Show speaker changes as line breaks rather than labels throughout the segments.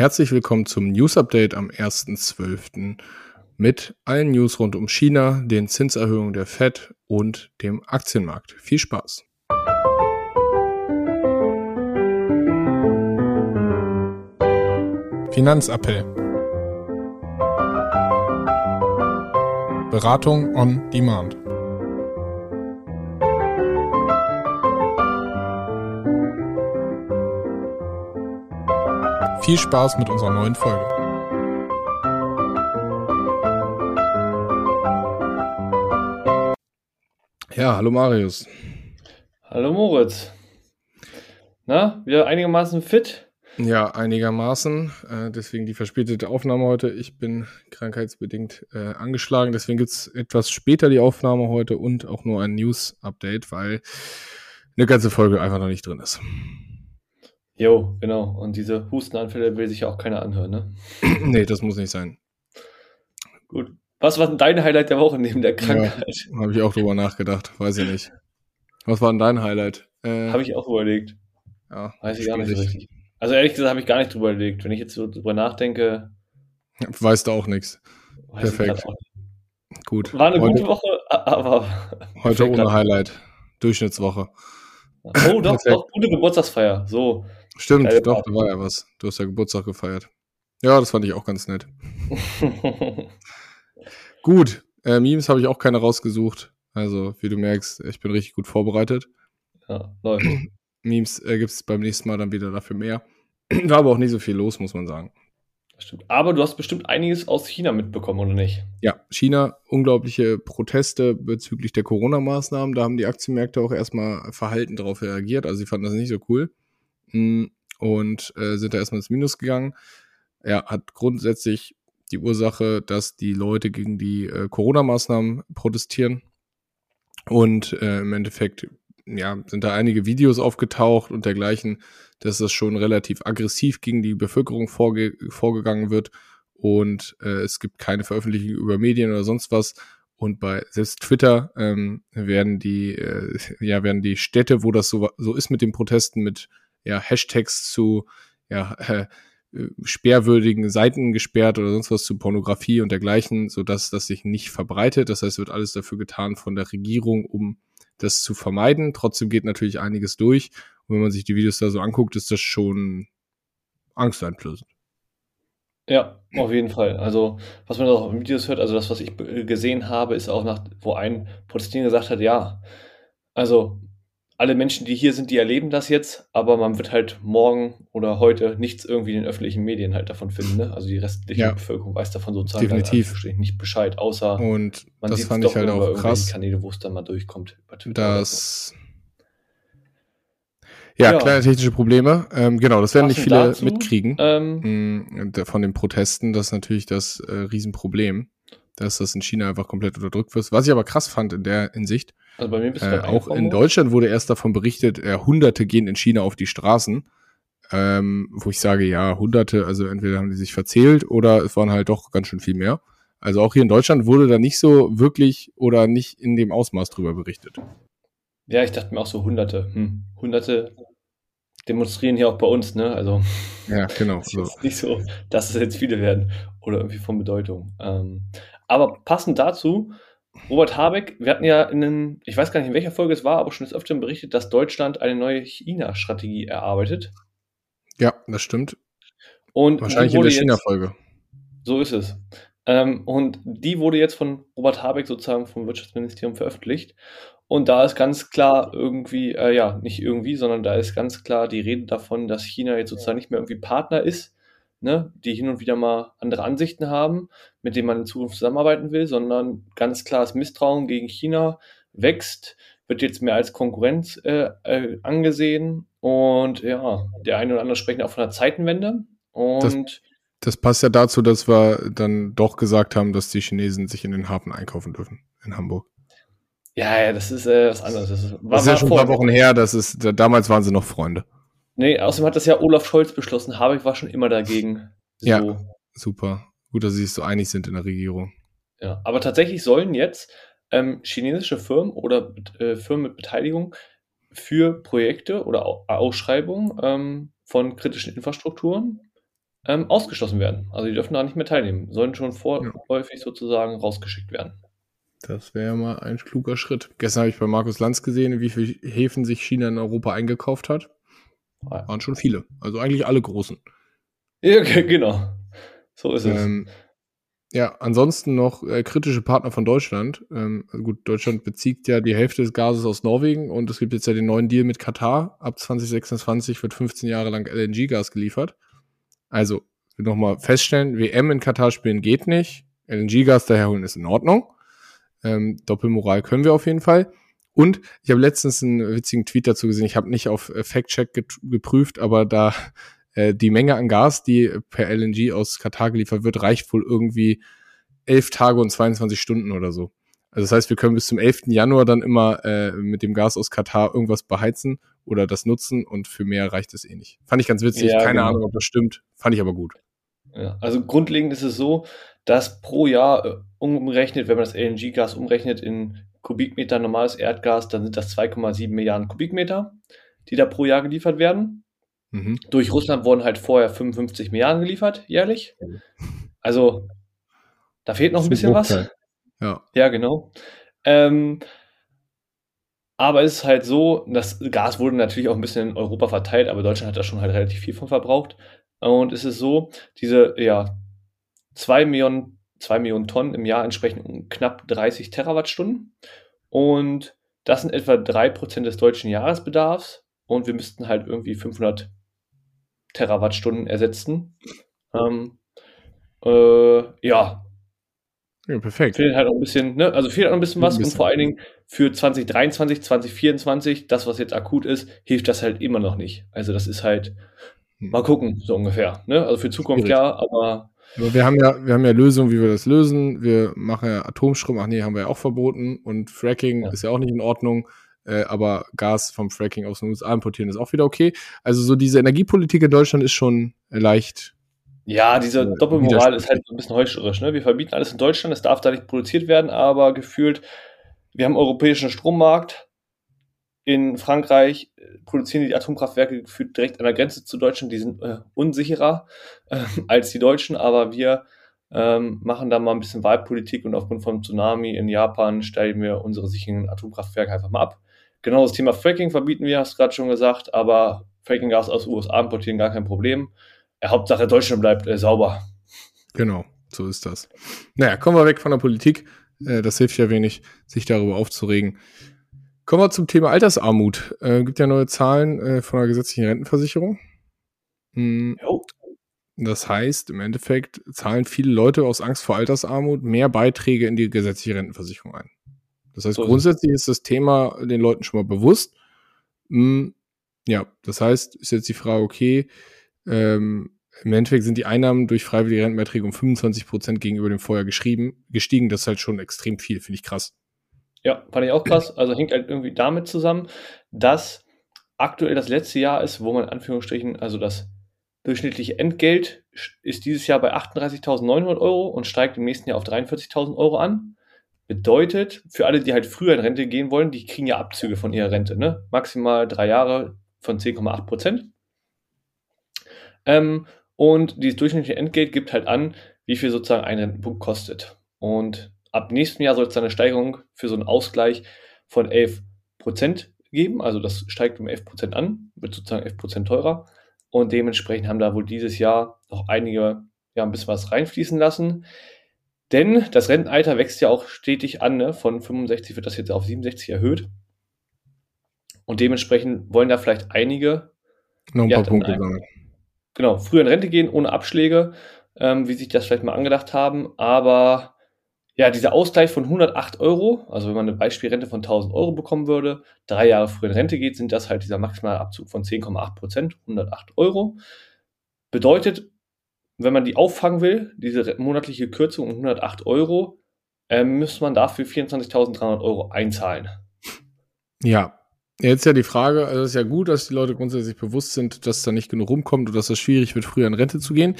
Herzlich willkommen zum News Update am 1.12. mit allen News rund um China, den Zinserhöhungen der Fed und dem Aktienmarkt. Viel Spaß! Finanzappell Beratung on Demand Viel Spaß mit unserer neuen Folge. Ja, hallo Marius.
Hallo Moritz. Na, wieder einigermaßen fit?
Ja, einigermaßen. Äh, deswegen die verspätete Aufnahme heute. Ich bin krankheitsbedingt äh, angeschlagen. Deswegen gibt es etwas später die Aufnahme heute und auch nur ein News-Update, weil eine ganze Folge einfach noch nicht drin ist.
Jo, genau. Und diese Hustenanfälle will sich ja auch keiner anhören, ne?
nee, das muss nicht sein.
Gut. Was war denn dein Highlight der Woche neben der Krankheit?
Ja, Habe ich auch drüber nachgedacht, weiß ich nicht. Was war denn dein Highlight?
Äh, habe ich auch überlegt. Ja, weiß ich gar nicht so richtig. Also ehrlich gesagt habe ich gar nicht drüber überlegt. Wenn ich jetzt so drüber nachdenke.
Weißt du auch nichts. Perfekt. Auch nicht. Gut.
War eine heute, gute Woche, aber.
Heute ohne Highlight. Durchschnittswoche.
Oh, doch, doch, gute Geburtstagsfeier. So.
Stimmt, Geile doch, da war ja was. Du hast ja Geburtstag gefeiert. Ja, das fand ich auch ganz nett. gut, äh, Memes habe ich auch keine rausgesucht. Also, wie du merkst, ich bin richtig gut vorbereitet.
Ja, läuft.
Memes äh, gibt es beim nächsten Mal dann wieder dafür mehr. War aber auch nicht so viel los, muss man sagen.
Stimmt. Aber du hast bestimmt einiges aus China mitbekommen, oder nicht?
Ja, China, unglaubliche Proteste bezüglich der Corona-Maßnahmen. Da haben die Aktienmärkte auch erstmal verhalten darauf reagiert. Also sie fanden das nicht so cool. Hm, und äh, sind da erstmal ins Minus gegangen. Er hat grundsätzlich die Ursache, dass die Leute gegen die äh, Corona-Maßnahmen protestieren. Und äh, im Endeffekt, ja, sind da einige Videos aufgetaucht und dergleichen, dass das schon relativ aggressiv gegen die Bevölkerung vorge vorgegangen wird. Und äh, es gibt keine Veröffentlichung über Medien oder sonst was. Und bei selbst Twitter ähm, werden die, äh, ja, werden die Städte, wo das so, so ist mit den Protesten, mit ja, Hashtags zu ja, äh, sperrwürdigen Seiten gesperrt oder sonst was zu Pornografie und dergleichen, sodass das sich nicht verbreitet. Das heißt, wird alles dafür getan von der Regierung, um das zu vermeiden. Trotzdem geht natürlich einiges durch. Und wenn man sich die Videos da so anguckt, ist das schon angsteinflößend.
Ja, auf jeden Fall. Also, was man auch in Videos hört, also das, was ich gesehen habe, ist auch nach, wo ein Protestierender gesagt hat, ja, also alle Menschen, die hier sind, die erleben das jetzt, aber man wird halt morgen oder heute nichts irgendwie in den öffentlichen Medien halt davon finden. Ne? Also die restliche ja. Bevölkerung weiß davon sozusagen
Definitiv.
nicht Bescheid, außer
und man das fand ich halt auch krass.
Kanäle, wo es dann mal durchkommt.
Das ja, ja, kleine technische Probleme. Ähm, genau, das werden nicht viele dazu, mitkriegen ähm, mm, von den Protesten. Das ist natürlich das äh, Riesenproblem, dass das in China einfach komplett unterdrückt wird. Was ich aber krass fand in der Hinsicht, also bei mir bist du äh, auch in Deutschland wurde erst davon berichtet, äh, Hunderte gehen in China auf die Straßen. Ähm, wo ich sage, ja, Hunderte, also entweder haben die sich verzählt oder es waren halt doch ganz schön viel mehr. Also auch hier in Deutschland wurde da nicht so wirklich oder nicht in dem Ausmaß drüber berichtet.
Ja, ich dachte mir auch so Hunderte. Hm. Hunderte demonstrieren hier auch bei uns, ne? Also
ja, genau.
So. Ist nicht so, dass es jetzt viele werden oder irgendwie von Bedeutung. Ähm, aber passend dazu Robert Habeck, wir hatten ja in einem, ich weiß gar nicht, in welcher Folge es war, aber schon des Öfteren berichtet, dass Deutschland eine neue China-Strategie erarbeitet.
Ja, das stimmt.
Und
Wahrscheinlich in der China-Folge.
So ist es. Ähm, und die wurde jetzt von Robert Habeck sozusagen vom Wirtschaftsministerium veröffentlicht. Und da ist ganz klar irgendwie, äh, ja, nicht irgendwie, sondern da ist ganz klar die Rede davon, dass China jetzt sozusagen nicht mehr irgendwie Partner ist, ne, die hin und wieder mal andere Ansichten haben, mit denen man in Zukunft zusammenarbeiten will, sondern ganz klares Misstrauen gegen China wächst, wird jetzt mehr als Konkurrenz äh, äh, angesehen und ja, der eine oder andere sprechen auch von einer Zeitenwende und
das, das passt ja dazu, dass wir dann doch gesagt haben, dass die Chinesen sich in den Hafen einkaufen dürfen in Hamburg.
Ja, ja, das ist äh, was anderes. Das ist,
war, das ist ja schon ein paar Wochen her, das ist, damals waren sie noch Freunde.
Nee, außerdem hat das ja Olaf Scholz beschlossen. Habeck war schon immer dagegen.
So. Ja, super. Gut, dass sie sich so einig sind in der Regierung.
Ja, aber tatsächlich sollen jetzt ähm, chinesische Firmen oder äh, Firmen mit Beteiligung für Projekte oder Ausschreibungen ähm, von kritischen Infrastrukturen ähm, ausgeschlossen werden. Also die dürfen da nicht mehr teilnehmen, sollen schon vorläufig ja. sozusagen rausgeschickt werden.
Das wäre mal ein kluger Schritt. Gestern habe ich bei Markus Lanz gesehen, wie viele Häfen sich China in Europa eingekauft hat. Waren schon viele. Also eigentlich alle großen.
Ja, genau. So ist es.
Ähm, ja, ansonsten noch äh, kritische Partner von Deutschland. Ähm, also gut, Deutschland bezieht ja die Hälfte des Gases aus Norwegen und es gibt jetzt ja den neuen Deal mit Katar. Ab 2026 wird 15 Jahre lang LNG-Gas geliefert. Also, nochmal feststellen, WM in Katar spielen geht nicht. LNG-Gas daherholen ist in Ordnung. Ähm, Doppelmoral können wir auf jeden Fall. Und ich habe letztens einen witzigen Tweet dazu gesehen. Ich habe nicht auf äh, Fact-Check geprüft, aber da äh, die Menge an Gas, die per LNG aus Katar geliefert wird, reicht wohl irgendwie elf Tage und 22 Stunden oder so. Also das heißt, wir können bis zum 11. Januar dann immer äh, mit dem Gas aus Katar irgendwas beheizen oder das nutzen und für mehr reicht es eh nicht. Fand ich ganz witzig, ja, keine genau. Ahnung, ob das stimmt, fand ich aber gut.
Ja, also grundlegend ist es so, dass pro Jahr äh, umgerechnet, wenn man das LNG-Gas umrechnet in Kubikmeter normales Erdgas, dann sind das 2,7 Milliarden Kubikmeter, die da pro Jahr geliefert werden. Mhm. Durch Russland wurden halt vorher 55 Milliarden geliefert, jährlich. Also, da fehlt noch ein bisschen was.
Ja.
Ja, genau. Ähm, aber es ist halt so, das Gas wurde natürlich auch ein bisschen in Europa verteilt, aber Deutschland hat da schon halt relativ viel von verbraucht. Und es ist so, diese, ja, 2 Millionen, 2 Millionen Tonnen im Jahr entsprechen knapp 30 Terawattstunden. Und das sind etwa 3% des deutschen Jahresbedarfs. Und wir müssten halt irgendwie 500 Terawattstunden ersetzen. Ähm, äh, ja.
Ja, perfekt.
Fehlt halt noch ein bisschen, ne? Also fehlt noch ein bisschen was ein bisschen. und vor allen Dingen für 2023, 2024, das, was jetzt akut ist, hilft das halt immer noch nicht. Also das ist halt. Mal gucken, so ungefähr. Ne? Also für Zukunft Schwierig. ja, aber.
Aber wir haben ja, wir haben ja Lösungen, wie wir das lösen. Wir machen ja Atomstrom, ach nee, haben wir ja auch verboten und Fracking ja. ist ja auch nicht in Ordnung äh, aber Gas vom Fracking aus den USA importieren ist auch wieder okay. Also so diese Energiepolitik in Deutschland ist schon leicht.
Ja, diese äh, Doppelmoral ist halt so ein bisschen heuchlerisch. Ne? Wir verbieten alles in Deutschland, es darf da nicht produziert werden, aber gefühlt, wir haben einen europäischen Strommarkt. In Frankreich äh, produzieren die Atomkraftwerke gefühlt direkt an der Grenze zu Deutschland. Die sind äh, unsicherer äh, als die Deutschen, aber wir ähm, machen da mal ein bisschen Wahlpolitik und aufgrund vom Tsunami in Japan stellen wir unsere sicheren Atomkraftwerke einfach mal ab. Genau das Thema Fracking verbieten wir, hast du gerade schon gesagt, aber Fracking-Gas aus USA importieren gar kein Problem. Ja, Hauptsache Deutschland bleibt äh, sauber.
Genau, so ist das. Naja, kommen wir weg von der Politik. Äh, das hilft ja wenig, sich darüber aufzuregen. Kommen wir zum Thema Altersarmut. Äh, gibt ja neue Zahlen äh, von der gesetzlichen Rentenversicherung. Hm. Das heißt, im Endeffekt zahlen viele Leute aus Angst vor Altersarmut mehr Beiträge in die gesetzliche Rentenversicherung ein. Das heißt, so grundsätzlich ist das Thema den Leuten schon mal bewusst. Hm, ja, das heißt, ist jetzt die Frage, okay, ähm, im Endeffekt sind die Einnahmen durch freiwillige Rentenbeiträge um 25 Prozent gegenüber dem Vorjahr geschrieben, gestiegen. Das ist halt schon extrem viel, finde ich krass.
Ja, fand ich auch krass. Also hängt halt irgendwie damit zusammen, dass aktuell das letzte Jahr ist, wo man in Anführungsstrichen, also das durchschnittliche Entgelt ist dieses Jahr bei 38.900 Euro und steigt im nächsten Jahr auf 43.000 Euro an. Bedeutet, für alle, die halt früher in Rente gehen wollen, die kriegen ja Abzüge von ihrer Rente, ne? Maximal drei Jahre von 10,8 Prozent. Ähm, und dieses durchschnittliche Entgelt gibt halt an, wie viel sozusagen ein Rentenpunkt kostet. Und ab nächstem Jahr soll es eine Steigerung für so einen Ausgleich von 11 Prozent geben. Also das steigt um 11 Prozent an, wird sozusagen 11 Prozent teurer. Und dementsprechend haben da wohl dieses Jahr noch einige ja, ein bisschen was reinfließen lassen. Denn das Rentenalter wächst ja auch stetig an. Ne? Von 65 wird das jetzt auf 67 erhöht. Und dementsprechend wollen da vielleicht einige
noch ein ja, paar Punkte sammeln.
Genau, früher in Rente gehen ohne Abschläge, ähm, wie sich das vielleicht mal angedacht haben. Aber ja, dieser Ausgleich von 108 Euro, also wenn man eine Beispielrente von 1000 Euro bekommen würde, drei Jahre früher in Rente geht, sind das halt dieser maximale Abzug von 10,8 Prozent, 108 Euro. Bedeutet, wenn man die auffangen will, diese monatliche Kürzung um 108 Euro, äh, muss man dafür 24.300 Euro einzahlen.
Ja, Jetzt ja die Frage, also es ist ja gut, dass die Leute grundsätzlich bewusst sind, dass da nicht genug rumkommt und dass es schwierig wird, früher in Rente zu gehen.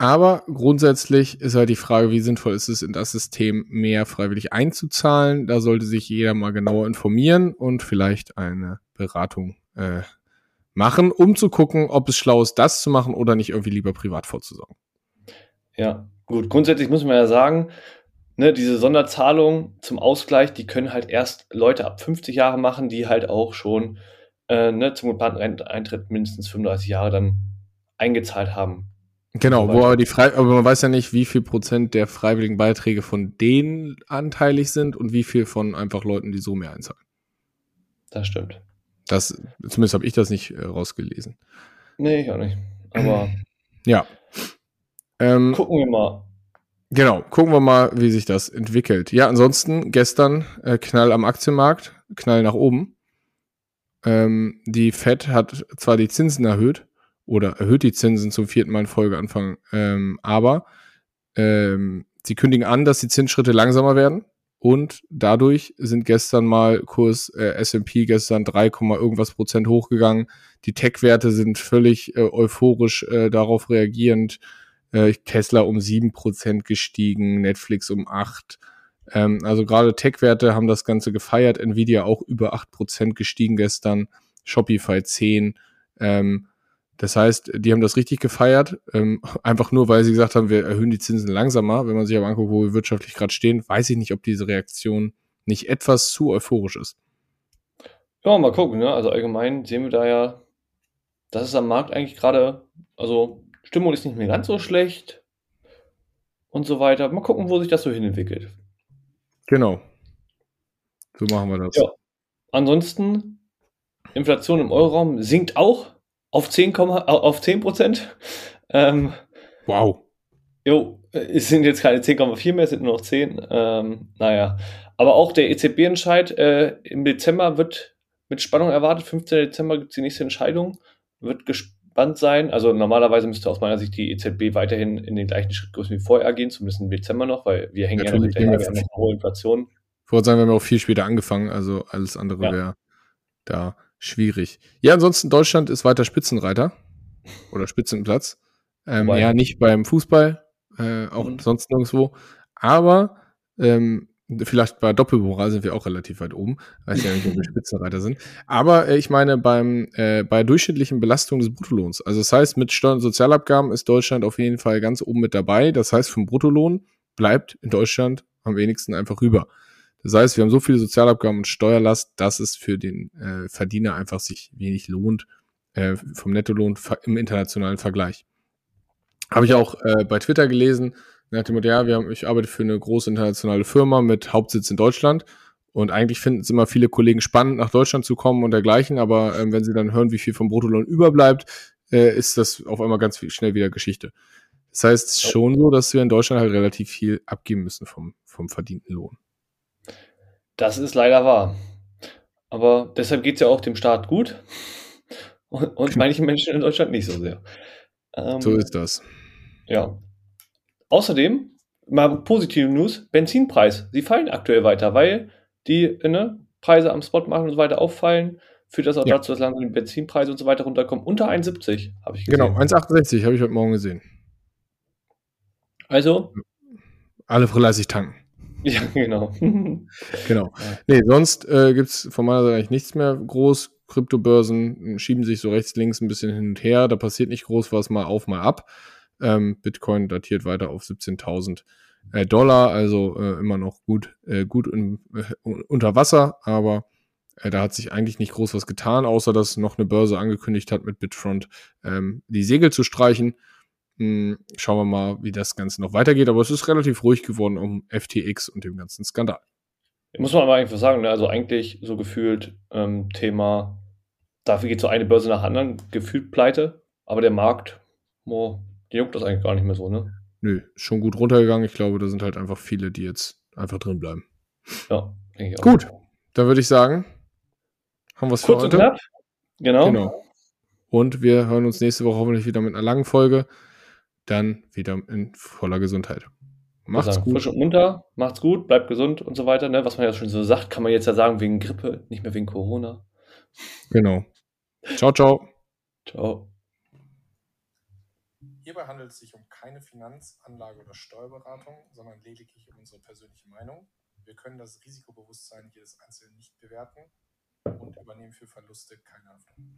Aber grundsätzlich ist halt die Frage, wie sinnvoll ist es, in das System mehr freiwillig einzuzahlen. Da sollte sich jeder mal genauer informieren und vielleicht eine Beratung äh, machen, um zu gucken, ob es schlau ist, das zu machen oder nicht irgendwie lieber privat vorzusorgen.
Ja, gut. Grundsätzlich muss man ja sagen, ne, diese Sonderzahlungen zum Ausgleich, die können halt erst Leute ab 50 Jahre machen, die halt auch schon äh, ne, zum Eintritt mindestens 35 Jahre dann eingezahlt haben.
Genau, wo aber die Frei aber man weiß ja nicht, wie viel Prozent der freiwilligen Beiträge von denen anteilig sind und wie viel von einfach Leuten, die so mehr einzahlen.
Das stimmt.
Das, zumindest habe ich das nicht äh, rausgelesen.
Nee, ich auch nicht. Aber
ja.
Ähm, gucken wir mal.
Genau, gucken wir mal, wie sich das entwickelt. Ja, ansonsten gestern äh, Knall am Aktienmarkt, Knall nach oben. Ähm, die Fed hat zwar die Zinsen erhöht oder erhöht die Zinsen zum vierten Mal in Folge Anfang, ähm, aber ähm, sie kündigen an, dass die Zinsschritte langsamer werden und dadurch sind gestern mal Kurs äh, S&P gestern 3, irgendwas Prozent hochgegangen. Die Tech-Werte sind völlig äh, euphorisch äh, darauf reagierend äh, Tesla um sieben Prozent gestiegen, Netflix um acht. Ähm, also gerade Tech-Werte haben das Ganze gefeiert. Nvidia auch über acht Prozent gestiegen gestern. Shopify zehn. Ähm, das heißt, die haben das richtig gefeiert, ähm, einfach nur, weil sie gesagt haben, wir erhöhen die Zinsen langsamer. Wenn man sich aber anguckt, wo wir wirtschaftlich gerade stehen, weiß ich nicht, ob diese Reaktion nicht etwas zu euphorisch ist.
Ja, mal gucken. Ne? Also allgemein sehen wir da ja, dass es am Markt eigentlich gerade, also Stimmung ist nicht mehr ganz so schlecht und so weiter. Mal gucken, wo sich das so hin entwickelt.
Genau. So machen wir das.
Ja. Ansonsten, Inflation im Euroraum sinkt auch auf 10, auf 10 Prozent. Ähm,
wow.
Jo, es sind jetzt keine 10,4 mehr, es sind nur noch 10. Ähm, naja. Aber auch der EZB-Entscheid äh, im Dezember wird mit Spannung erwartet. 15. Dezember gibt es die nächste Entscheidung. Wird gespannt sein. Also normalerweise müsste aus meiner Sicht die EZB weiterhin in den gleichen Schrittgrößen wie vorher gehen, zumindest im Dezember noch, weil wir hängen Natürlich ja noch hinterher, wir haben hohe Inflation.
Ich wollte sagen, wir haben auch viel später angefangen, also alles andere ja. wäre da schwierig. Ja, ansonsten Deutschland ist weiter Spitzenreiter oder Spitzenplatz. Ähm, ja, nicht beim Fußball, äh, auch mhm. sonst nirgendwo. Aber ähm, Vielleicht bei Doppelmoral sind wir auch relativ weit oben. Weiß ja nicht, ob wir Spitzenreiter sind. Aber äh, ich meine, beim, äh, bei durchschnittlichen Belastung des Bruttolohns. Also das heißt, mit Steuern und Sozialabgaben ist Deutschland auf jeden Fall ganz oben mit dabei. Das heißt, vom Bruttolohn bleibt in Deutschland am wenigsten einfach rüber. Das heißt, wir haben so viele Sozialabgaben und Steuerlast, dass es für den äh, Verdiener einfach sich wenig lohnt äh, vom Nettolohn im internationalen Vergleich. Habe ich auch äh, bei Twitter gelesen, nach dem Motto, ja, wir haben, ich arbeite für eine große internationale Firma mit Hauptsitz in Deutschland. Und eigentlich finden es immer viele Kollegen spannend, nach Deutschland zu kommen und dergleichen. Aber ähm, wenn sie dann hören, wie viel vom Bruttolohn überbleibt, äh, ist das auf einmal ganz viel, schnell wieder Geschichte. Das heißt schon so, dass wir in Deutschland halt relativ viel abgeben müssen vom, vom verdienten Lohn.
Das ist leider wahr. Aber deshalb geht es ja auch dem Staat gut und, und manchen Menschen in Deutschland nicht so sehr.
Ähm, so ist das.
Ja, Außerdem, mal positive News, Benzinpreis. Sie fallen aktuell weiter, weil die ne, Preise am Spotmarkt und so weiter auffallen. Führt das auch ja. dazu, dass langsam die Benzinpreise und so weiter runterkommen. Unter 1,70 habe ich
gesehen. Genau, 1,68 habe ich heute Morgen gesehen.
Also?
Alle fleißig tanken.
Ja, genau.
genau. Nee, sonst äh, gibt es von meiner Seite eigentlich nichts mehr groß. Kryptobörsen schieben sich so rechts, links ein bisschen hin und her. Da passiert nicht groß was, mal auf, mal ab. Ähm, Bitcoin datiert weiter auf 17.000 äh, Dollar, also äh, immer noch gut, äh, gut in, äh, unter Wasser, aber äh, da hat sich eigentlich nicht groß was getan, außer dass noch eine Börse angekündigt hat, mit Bitfront ähm, die Segel zu streichen. Hm, schauen wir mal, wie das Ganze noch weitergeht, aber es ist relativ ruhig geworden um FTX und dem ganzen Skandal.
Muss man aber einfach sagen, ne? also eigentlich so gefühlt ähm, Thema, dafür geht so eine Börse nach anderen, gefühlt pleite, aber der Markt, oh, die juckt das eigentlich gar nicht mehr so, ne?
Nö, schon gut runtergegangen. Ich glaube, da sind halt einfach viele, die jetzt einfach drin bleiben.
Ja,
denke ich auch. Gut, dann würde ich sagen, haben wir es für heute. Und knapp.
Genau. genau.
Und wir hören uns nächste Woche hoffentlich wieder mit einer langen Folge. Dann wieder in voller Gesundheit.
Macht's also, gut. Frisch und munter, macht's gut, bleibt gesund und so weiter. Ne? Was man ja schon so sagt, kann man jetzt ja sagen wegen Grippe, nicht mehr wegen Corona.
Genau. Ciao, ciao.
Ciao.
Hierbei handelt es sich um keine Finanz-, Anlage- oder Steuerberatung, sondern lediglich um unsere persönliche Meinung. Wir können das Risikobewusstsein jedes Einzelnen nicht bewerten und übernehmen für Verluste keine Haftung.